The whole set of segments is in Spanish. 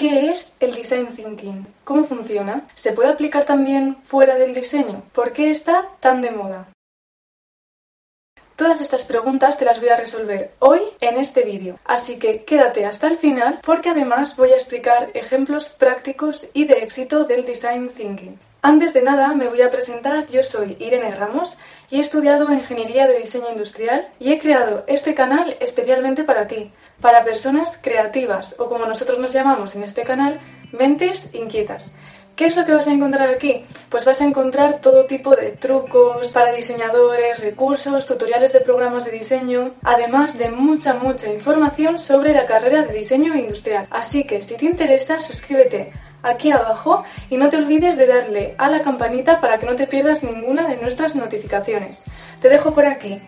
¿Qué es el design thinking? ¿Cómo funciona? ¿Se puede aplicar también fuera del diseño? ¿Por qué está tan de moda? Todas estas preguntas te las voy a resolver hoy en este vídeo, así que quédate hasta el final porque además voy a explicar ejemplos prácticos y de éxito del design thinking. Antes de nada me voy a presentar, yo soy Irene Ramos y he estudiado Ingeniería de Diseño Industrial y he creado este canal especialmente para ti, para personas creativas o como nosotros nos llamamos en este canal, mentes inquietas. ¿Qué es lo que vas a encontrar aquí? Pues vas a encontrar todo tipo de trucos para diseñadores, recursos, tutoriales de programas de diseño, además de mucha, mucha información sobre la carrera de diseño industrial. Así que si te interesa, suscríbete aquí abajo y no te olvides de darle a la campanita para que no te pierdas ninguna de nuestras notificaciones. Te dejo por aquí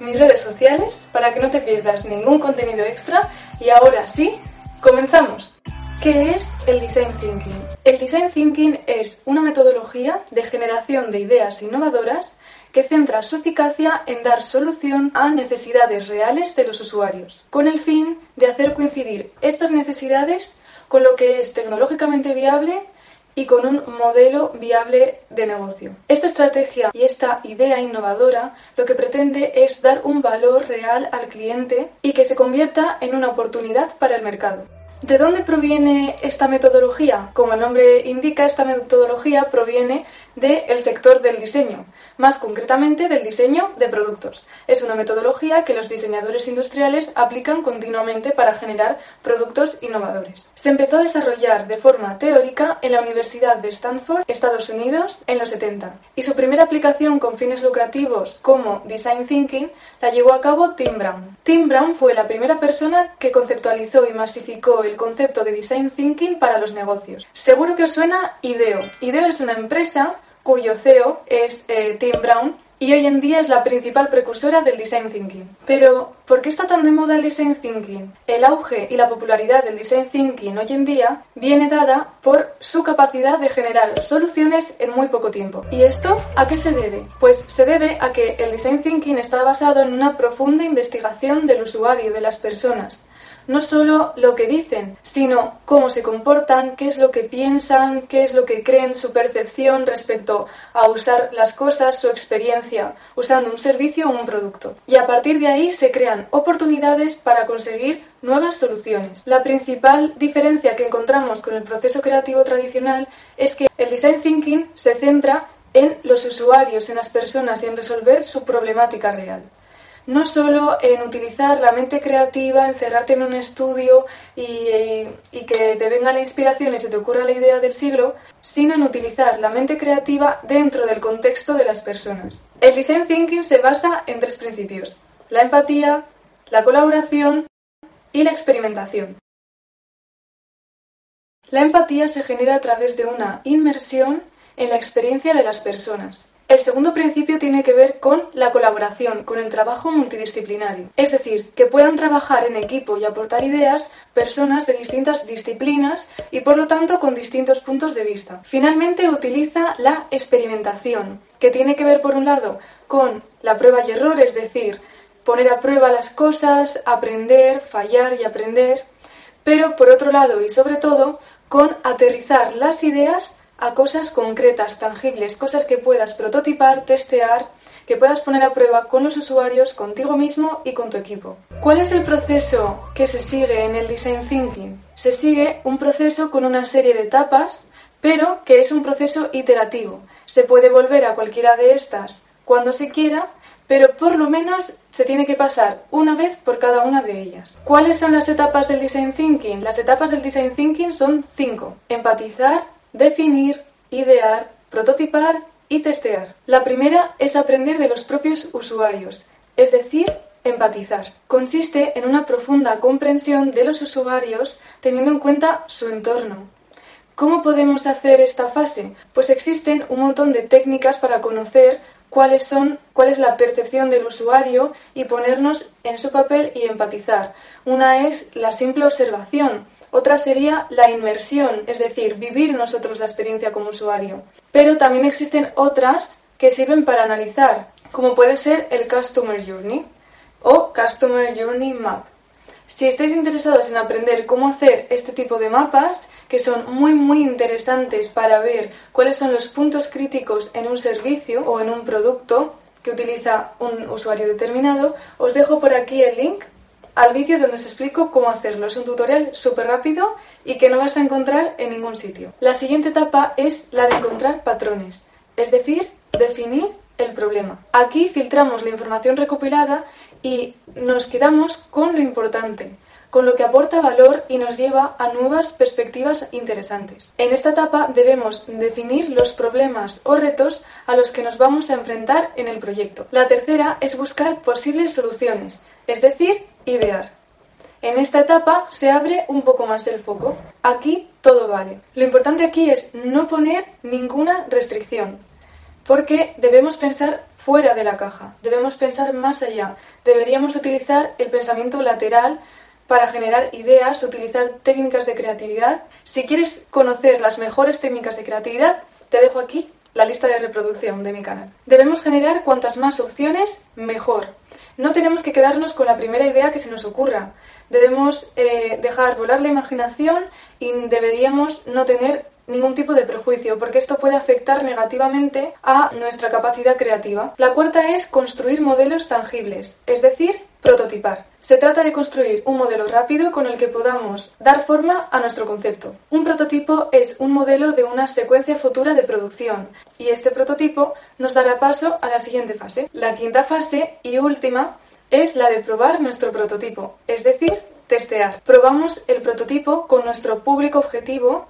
mis redes sociales para que no te pierdas ningún contenido extra y ahora sí, comenzamos. ¿Qué es el Design Thinking? El Design Thinking es una metodología de generación de ideas innovadoras que centra su eficacia en dar solución a necesidades reales de los usuarios, con el fin de hacer coincidir estas necesidades con lo que es tecnológicamente viable y con un modelo viable de negocio. Esta estrategia y esta idea innovadora lo que pretende es dar un valor real al cliente y que se convierta en una oportunidad para el mercado. ¿De dónde proviene esta metodología? Como el nombre indica, esta metodología proviene del sector del diseño, más concretamente del diseño de productos. Es una metodología que los diseñadores industriales aplican continuamente para generar productos innovadores. Se empezó a desarrollar de forma teórica en la Universidad de Stanford, Estados Unidos, en los 70, y su primera aplicación con fines lucrativos como Design Thinking la llevó a cabo Tim Brown. Tim Brown fue la primera persona que conceptualizó y masificó el concepto de Design Thinking para los negocios. Seguro que os suena IDEO. IDEO es una empresa cuyo CEO es eh, Tim Brown y hoy en día es la principal precursora del design thinking. Pero, ¿por qué está tan de moda el design thinking? El auge y la popularidad del design thinking hoy en día viene dada por su capacidad de generar soluciones en muy poco tiempo. ¿Y esto a qué se debe? Pues se debe a que el design thinking está basado en una profunda investigación del usuario, de las personas no solo lo que dicen, sino cómo se comportan, qué es lo que piensan, qué es lo que creen, su percepción respecto a usar las cosas, su experiencia usando un servicio o un producto. Y a partir de ahí se crean oportunidades para conseguir nuevas soluciones. La principal diferencia que encontramos con el proceso creativo tradicional es que el design thinking se centra en los usuarios, en las personas y en resolver su problemática real no solo en utilizar la mente creativa, encerrarte en un estudio y, que te venga la inspiración y se te ocurra la idea del siglo, sino en utilizar la mente creativa dentro del contexto de las personas. El design thinking se basa en tres principios, la empatía, la colaboración y la experimentación. La empatía se genera a través de una inmersión en la experiencia de las personas. El segundo principio tiene que ver con la colaboración, con el trabajo multidisciplinario. Es decir, que puedan trabajar en equipo y aportar ideas personas de distintas disciplinas y por lo tanto con distintos puntos de vista. Finalmente utiliza la experimentación, que tiene que ver por un lado con la prueba y error, es decir, poner a prueba las cosas, aprender, fallar y aprender, pero por otro lado y sobre todo con aterrizar las ideas a cosas concretas, tangibles, cosas que puedas prototipar, testear, que puedas poner a prueba con los usuarios, contigo mismo y con tu equipo. ¿Cuál es el proceso que se sigue en el Design Thinking? Se sigue un proceso con una serie de etapas, pero que es un proceso iterativo. Se puede volver a cualquiera de estas cuando se quiera, pero por lo menos se tiene que pasar una vez por cada una de ellas. ¿Cuáles son las etapas del Design Thinking? Las etapas del Design Thinking son cinco. Empatizar, definir, idear, prototipar y testear. La primera es aprender de los propios usuarios, es decir, empatizar. Consiste en una profunda comprensión de los usuarios teniendo en cuenta su entorno. ¿Cómo podemos hacer esta fase? Pues existen un montón de técnicas para conocer cuáles son, cuál es la percepción del usuario y ponernos en su papel y empatizar. Una es la simple observación, otra sería la inmersión, es decir, vivir nosotros la experiencia como usuario. Pero también existen otras que sirven para analizar, como puede ser el Customer Journey o Customer Journey Map. Si estáis interesados en aprender cómo hacer este tipo de mapas, que son muy muy interesantes para ver cuáles son los puntos críticos en un servicio o en un producto que utiliza un usuario determinado, os dejo por aquí el link al vídeo donde os explico cómo hacerlo. Es un tutorial súper rápido y que no vas a encontrar en ningún sitio. La siguiente etapa es la de encontrar patrones, es decir, definir el problema. Aquí filtramos la información recopilada y nos quedamos con lo importante, con lo que aporta valor y nos lleva a nuevas perspectivas interesantes. En esta etapa debemos definir los problemas o retos a los que nos vamos a enfrentar en el proyecto. La tercera es buscar posibles soluciones, es decir, idear. En esta etapa se abre un poco más el foco. Aquí todo vale. Lo importante aquí es no poner ninguna restricción, porque debemos pensar fuera de la caja, debemos pensar más allá. Deberíamos utilizar el pensamiento lateral para generar ideas, utilizar técnicas de creatividad. Si quieres conocer las mejores técnicas de creatividad, te dejo aquí la lista de reproducción de mi canal. Debemos generar cuantas más opciones, mejor. No tenemos que quedarnos con la primera idea que se nos ocurra. Debemos eh, dejar volar la imaginación y deberíamos no tener ningún tipo de prejuicio, porque esto puede afectar negativamente a nuestra capacidad creativa. La cuarta es construir modelos tangibles, es decir, prototipar. Se trata de construir un modelo rápido con el que podamos dar forma a nuestro concepto. Un prototipo es un modelo de una secuencia futura de producción y este prototipo nos dará paso a la siguiente fase. La quinta fase y última es la de probar nuestro prototipo, es decir, testear. Probamos el prototipo con nuestro público objetivo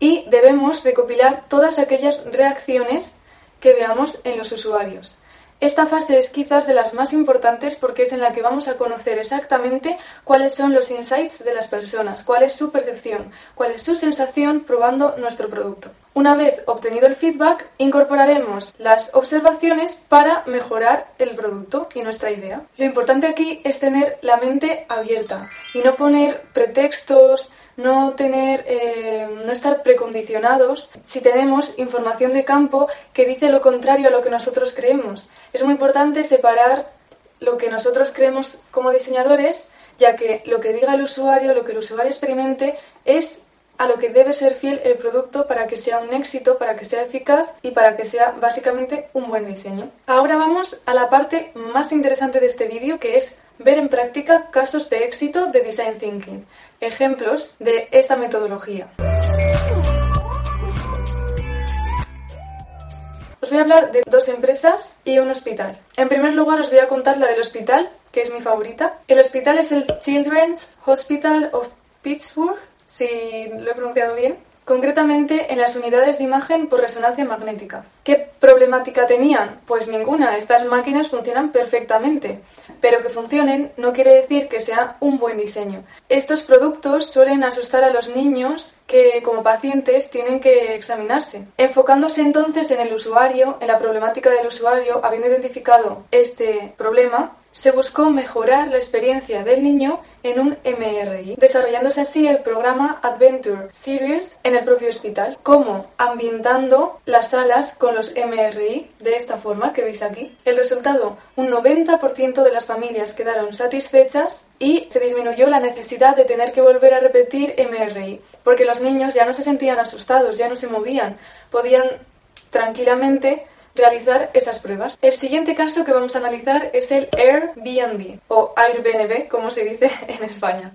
y debemos recopilar todas aquellas reacciones que veamos en los usuarios. Esta fase es quizás de las más importantes porque es en la que vamos a conocer exactamente cuáles son los insights de las personas, cuál es su percepción, cuál es su sensación probando nuestro producto. Una vez obtenido el feedback, incorporaremos las observaciones para mejorar el producto y nuestra idea. Lo importante aquí es tener la mente abierta y no poner pretextos, no tener, eh, no estar precondicionados si tenemos información de campo que dice lo contrario a lo que nosotros creemos. Es muy importante separar lo que nosotros creemos como diseñadores, ya que lo que diga el usuario, lo que el usuario experimente, es a lo que debe ser fiel el producto para que sea un éxito, para que sea eficaz y para que sea básicamente un buen diseño. Ahora vamos a la parte más interesante de este vídeo, que es ver en práctica casos de éxito de Design Thinking, ejemplos de esta metodología. Os voy a hablar de dos empresas y un hospital. En primer lugar os voy a contar la del hospital, que es mi favorita. El hospital es el Children's Hospital of Pittsburgh, si lo he pronunciado bien concretamente en las unidades de imagen por resonancia magnética. ¿Qué problemática tenían? Pues ninguna, estas máquinas funcionan perfectamente, pero que funcionen no quiere decir que sea un buen diseño. Estos productos suelen asustar a los niños que como pacientes tienen que examinarse. Enfocándose entonces en el usuario, en la problemática del usuario, habiendo identificado este problema, se buscó mejorar la experiencia del niño en un MRI, desarrollándose así el programa Adventure Series en el propio hospital, como ambientando las salas con los MRI de esta forma que veis aquí. El resultado, un 90% de las familias quedaron satisfechas y se disminuyó la necesidad de tener que volver a repetir MRI, porque los niños ya no se sentían asustados, ya no se movían, podían tranquilamente realizar esas pruebas. El siguiente caso que vamos a analizar es el Airbnb o Airbnb, como se dice en España.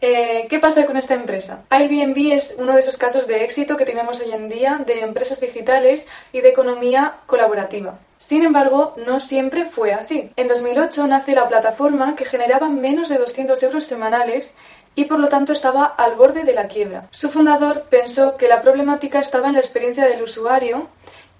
Eh, ¿Qué pasa con esta empresa? Airbnb es uno de esos casos de éxito que tenemos hoy en día de empresas digitales y de economía colaborativa. Sin embargo, no siempre fue así. En 2008 nace la plataforma que generaba menos de 200 euros semanales y por lo tanto estaba al borde de la quiebra. Su fundador pensó que la problemática estaba en la experiencia del usuario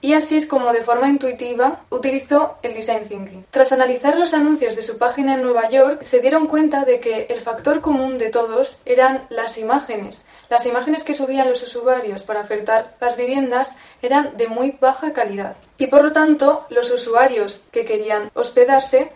y así es como de forma intuitiva utilizó el Design Thinking. Tras analizar los anuncios de su página en Nueva York, se dieron cuenta de que el factor común de todos eran las imágenes. Las imágenes que subían los usuarios para ofertar las viviendas eran de muy baja calidad. Y por lo tanto, los usuarios que querían hospedarse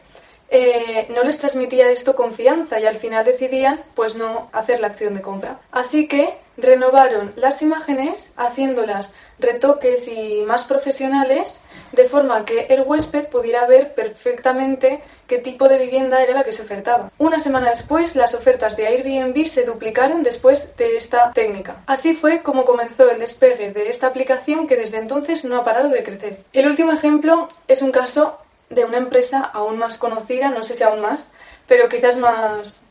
eh, no les transmitía esto confianza y al final decidían pues no hacer la acción de compra. Así que renovaron las imágenes haciéndolas retoques y más profesionales de forma que el huésped pudiera ver perfectamente qué tipo de vivienda era la que se ofertaba. Una semana después, las ofertas de Airbnb se duplicaron después de esta técnica. Así fue como comenzó el despegue de esta aplicación que desde entonces no ha parado de crecer. El último ejemplo es un caso de una empresa aún más conocida, no sé si aún más, pero quizás más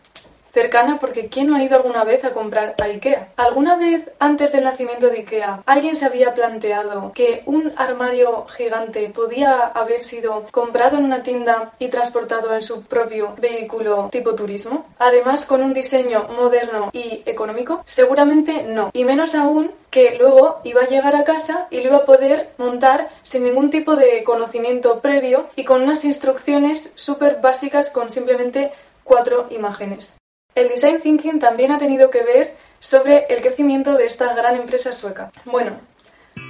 cercana porque ¿quién no ha ido alguna vez a comprar a IKEA? ¿Alguna vez antes del nacimiento de IKEA alguien se había planteado que un armario gigante podía haber sido comprado en una tienda y transportado en su propio vehículo tipo turismo? Además con un diseño moderno y económico? Seguramente no. Y menos aún que luego iba a llegar a casa y lo iba a poder montar sin ningún tipo de conocimiento previo y con unas instrucciones súper básicas con simplemente cuatro imágenes. El design thinking también ha tenido que ver sobre el crecimiento de esta gran empresa sueca. Bueno,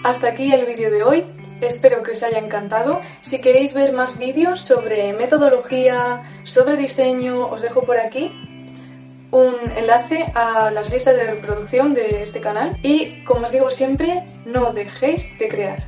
hasta aquí el vídeo de hoy. Espero que os haya encantado. Si queréis ver más vídeos sobre metodología, sobre diseño, os dejo por aquí un enlace a las listas de reproducción de este canal. Y como os digo siempre, no dejéis de crear.